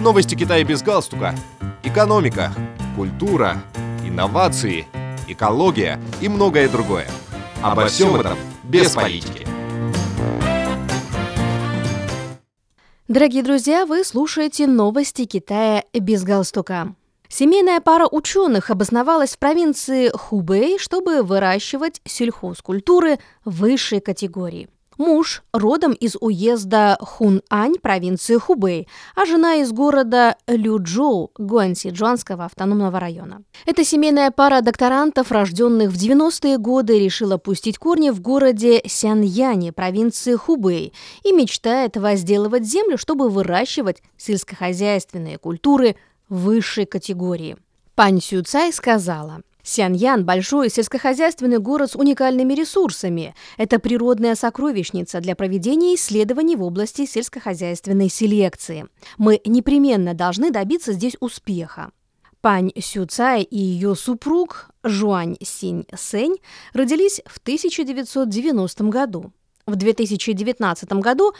Новости Китая без галстука. Экономика, культура, инновации, экология и многое другое. Обо всем этом без политики. Дорогие друзья, вы слушаете новости Китая без галстука. Семейная пара ученых обосновалась в провинции Хубэй, чтобы выращивать сельхозкультуры высшей категории. Муж родом из уезда Хунань провинции Хубэй, а жена из города Люджоу Гуанси-Джуанского автономного района. Эта семейная пара докторантов, рожденных в 90-е годы, решила пустить корни в городе Сяньяне провинции Хубэй и мечтает возделывать землю, чтобы выращивать сельскохозяйственные культуры высшей категории. Пань Сюцай сказала, Сяньян – большой сельскохозяйственный город с уникальными ресурсами. Это природная сокровищница для проведения исследований в области сельскохозяйственной селекции. Мы непременно должны добиться здесь успеха. Пань Сюцай и ее супруг Жуань Синь Сэнь родились в 1990 году. В 2019 году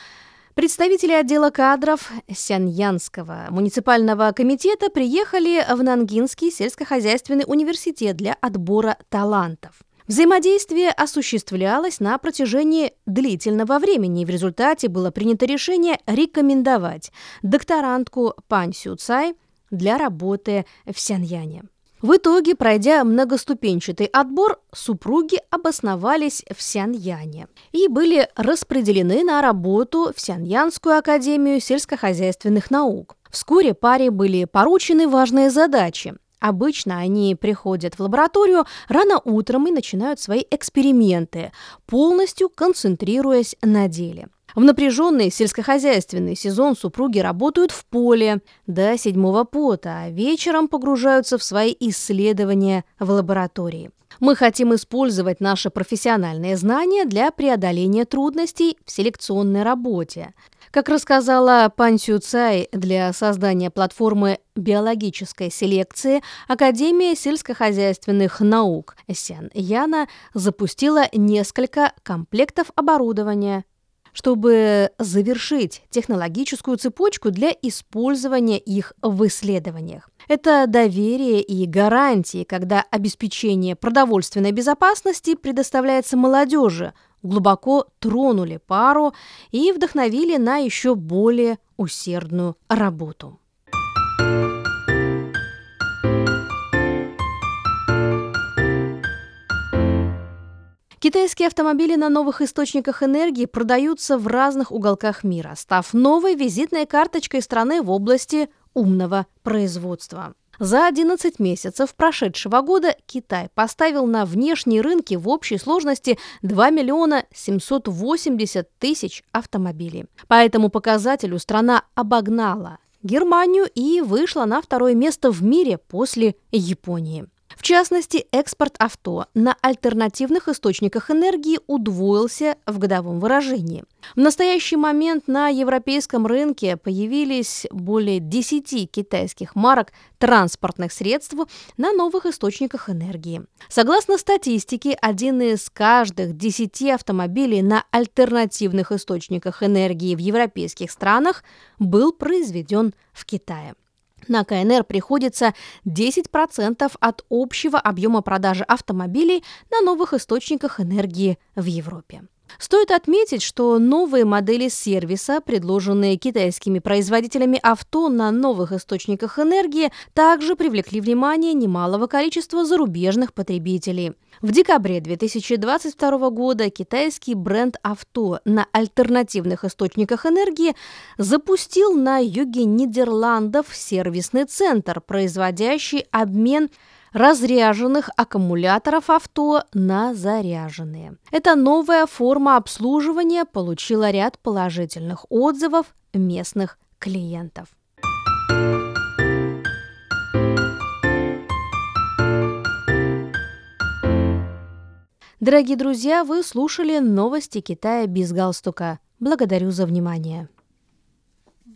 Представители отдела кадров Сяньянского муниципального комитета приехали в Нангинский сельскохозяйственный университет для отбора талантов. Взаимодействие осуществлялось на протяжении длительного времени, и в результате было принято решение рекомендовать докторантку Пань Сю Цай для работы в Сяньяне. В итоге, пройдя многоступенчатый отбор, супруги обосновались в Сяньяне и были распределены на работу в Сяньянскую академию сельскохозяйственных наук. Вскоре паре были поручены важные задачи. Обычно они приходят в лабораторию рано утром и начинают свои эксперименты, полностью концентрируясь на деле. В напряженный сельскохозяйственный сезон супруги работают в поле до седьмого пота, а вечером погружаются в свои исследования в лаборатории. Мы хотим использовать наши профессиональные знания для преодоления трудностей в селекционной работе. Как рассказала Пан Сю Цай, для создания платформы биологической селекции Академия сельскохозяйственных наук Сян Яна запустила несколько комплектов оборудования чтобы завершить технологическую цепочку для использования их в исследованиях. Это доверие и гарантии, когда обеспечение продовольственной безопасности предоставляется молодежи, глубоко тронули пару и вдохновили на еще более усердную работу. Китайские автомобили на новых источниках энергии продаются в разных уголках мира, став новой визитной карточкой страны в области умного производства. За 11 месяцев прошедшего года Китай поставил на внешние рынки в общей сложности 2 миллиона 780 тысяч автомобилей. По этому показателю страна обогнала Германию и вышла на второе место в мире после Японии. В частности, экспорт авто на альтернативных источниках энергии удвоился в годовом выражении. В настоящий момент на европейском рынке появились более 10 китайских марок транспортных средств на новых источниках энергии. Согласно статистике, один из каждых 10 автомобилей на альтернативных источниках энергии в европейских странах был произведен в Китае. На КНР приходится 10% от общего объема продажи автомобилей на новых источниках энергии в Европе. Стоит отметить, что новые модели сервиса, предложенные китайскими производителями авто на новых источниках энергии, также привлекли внимание немалого количества зарубежных потребителей. В декабре 2022 года китайский бренд авто на альтернативных источниках энергии запустил на юге Нидерландов сервисный центр, производящий обмен разряженных аккумуляторов авто на заряженные. Эта новая форма обслуживания получила ряд положительных отзывов местных клиентов. Дорогие друзья, вы слушали новости Китая без галстука. Благодарю за внимание.